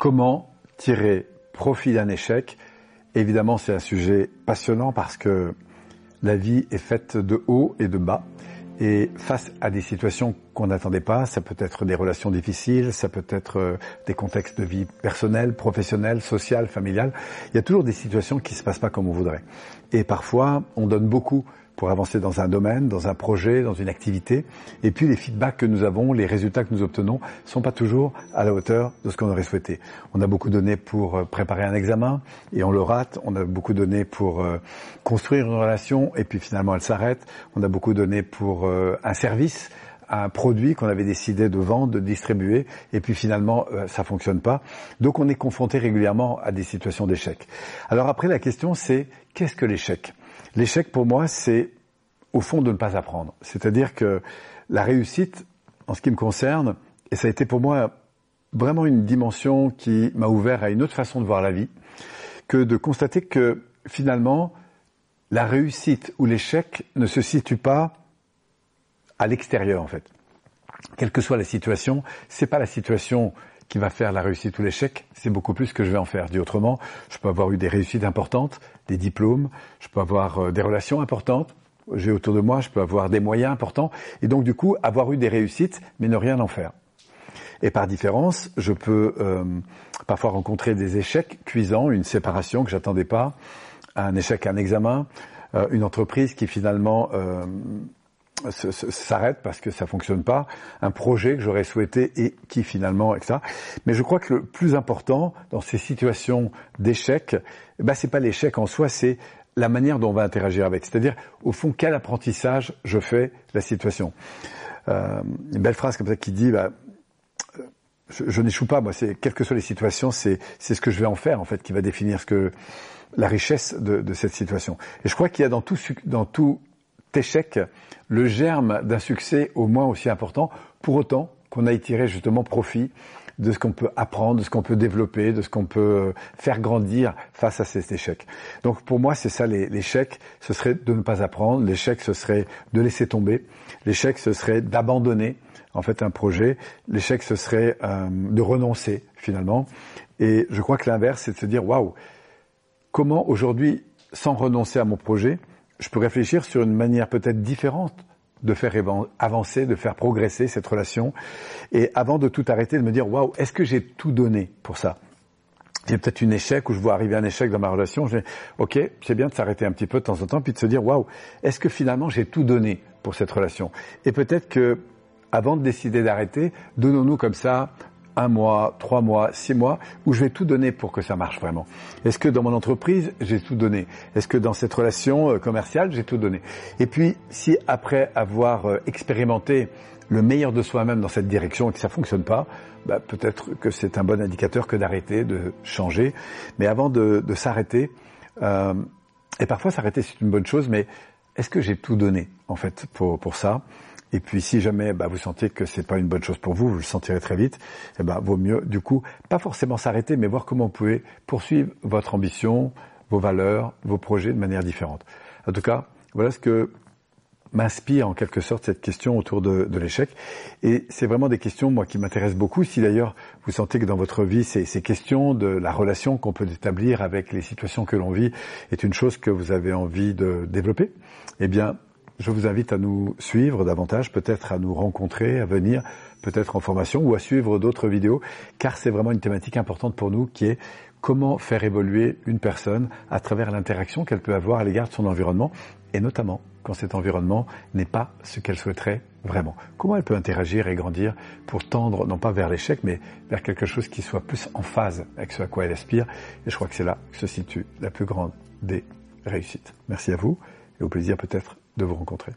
comment tirer profit d'un échec Évidemment, c'est un sujet passionnant parce que la vie est faite de hauts et de bas. Et face à des situations qu'on n'attendait pas, ça peut être des relations difficiles, ça peut être euh, des contextes de vie personnelle, professionnelle, sociale, familiale. Il y a toujours des situations qui se passent pas comme on voudrait. Et parfois, on donne beaucoup pour avancer dans un domaine, dans un projet, dans une activité. Et puis les feedbacks que nous avons, les résultats que nous obtenons, sont pas toujours à la hauteur de ce qu'on aurait souhaité. On a beaucoup donné pour euh, préparer un examen et on le rate. On a beaucoup donné pour euh, construire une relation et puis finalement elle s'arrête. On a beaucoup donné pour euh, un service un produit qu'on avait décidé de vendre, de distribuer, et puis finalement ça fonctionne pas. Donc on est confronté régulièrement à des situations d'échec. Alors après la question c'est qu'est-ce que l'échec? L'échec pour moi, c'est au fond de ne pas apprendre. C'est-à-dire que la réussite, en ce qui me concerne, et ça a été pour moi vraiment une dimension qui m'a ouvert à une autre façon de voir la vie, que de constater que finalement, la réussite ou l'échec ne se situe pas à l'extérieur en fait. Quelle que soit la situation, c'est pas la situation qui va faire la réussite ou l'échec, c'est beaucoup plus que je vais en faire. Dit autrement, je peux avoir eu des réussites importantes, des diplômes, je peux avoir euh, des relations importantes, j'ai autour de moi, je peux avoir des moyens importants, et donc du coup avoir eu des réussites, mais ne rien en faire. Et par différence, je peux euh, parfois rencontrer des échecs cuisants, une séparation que j'attendais pas, un échec à un examen, euh, une entreprise qui finalement euh, s'arrête parce que ça fonctionne pas, un projet que j'aurais souhaité et qui finalement, etc. Mais je crois que le plus important dans ces situations d'échec, eh ben c'est pas l'échec en soi, c'est la manière dont on va interagir avec. C'est-à-dire, au fond, quel apprentissage je fais la situation. Euh, une belle phrase comme ça qui dit, bah, euh, je, n'échoue pas, moi, quelles que soient les situations, c'est ce que je vais en faire en fait qui va définir la richesse de, cette situation. Et je crois qu'il y a dans tout dans tout échec le germe d'un succès au moins aussi important, pour autant qu'on aille tirer justement profit de ce qu'on peut apprendre, de ce qu'on peut développer, de ce qu'on peut euh, faire grandir face à cet échec. Donc pour moi, c'est ça l'échec, ce serait de ne pas apprendre, l'échec ce serait de laisser tomber, l'échec ce serait d'abandonner en fait un projet, l'échec ce serait euh, de renoncer finalement. Et je crois que l'inverse, c'est de se dire waouh, comment aujourd'hui, sans renoncer à mon projet, je peux réfléchir sur une manière peut-être différente de faire avancer, de faire progresser cette relation. Et avant de tout arrêter, de me dire, waouh, est-ce que j'ai tout donné pour ça? J'ai peut-être une échec où je vois arriver un échec dans ma relation. Je dis, ok, c'est bien de s'arrêter un petit peu de temps en temps, puis de se dire, waouh, est-ce que finalement j'ai tout donné pour cette relation? Et peut-être que, avant de décider d'arrêter, donnons-nous comme ça un mois, trois mois, six mois, où je vais tout donner pour que ça marche vraiment. Est-ce que dans mon entreprise, j'ai tout donné? Est-ce que dans cette relation euh, commerciale, j'ai tout donné? Et puis, si après avoir euh, expérimenté le meilleur de soi-même dans cette direction et que ça fonctionne pas, bah, peut-être que c'est un bon indicateur que d'arrêter, de changer. Mais avant de, s'arrêter, euh, et parfois s'arrêter c'est une bonne chose, mais est-ce que j'ai tout donné en fait pour, pour ça? Et puis si jamais bah, vous sentez que c'est pas une bonne chose pour vous, vous le sentirez très vite. Et eh ben vaut mieux du coup pas forcément s'arrêter, mais voir comment vous pouvez poursuivre votre ambition, vos valeurs, vos projets de manière différente. En tout cas, voilà ce que m'inspire en quelque sorte cette question autour de, l'échec. Et c'est vraiment des questions, moi, qui m'intéressent beaucoup. Si d'ailleurs vous sentez que dans votre vie, ces, ces questions de la relation qu'on peut établir avec les situations que l'on vit est une chose que vous avez envie de développer, eh bien, je vous invite à nous suivre davantage, peut-être à nous rencontrer, à venir, peut-être en formation ou à suivre d'autres vidéos, car c'est vraiment une thématique importante pour nous qui est comment faire évoluer une personne à travers l'interaction qu'elle peut avoir à l'égard de son environnement, et notamment quand cet environnement n'est pas ce qu'elle souhaiterait vraiment. Comment elle peut interagir et grandir pour tendre, non pas vers l'échec, mais vers quelque chose qui soit plus en phase avec ce à quoi elle aspire. Et je crois que c'est là que se situe la plus grande des réussites. Merci à vous et au plaisir peut-être de vous rencontrer.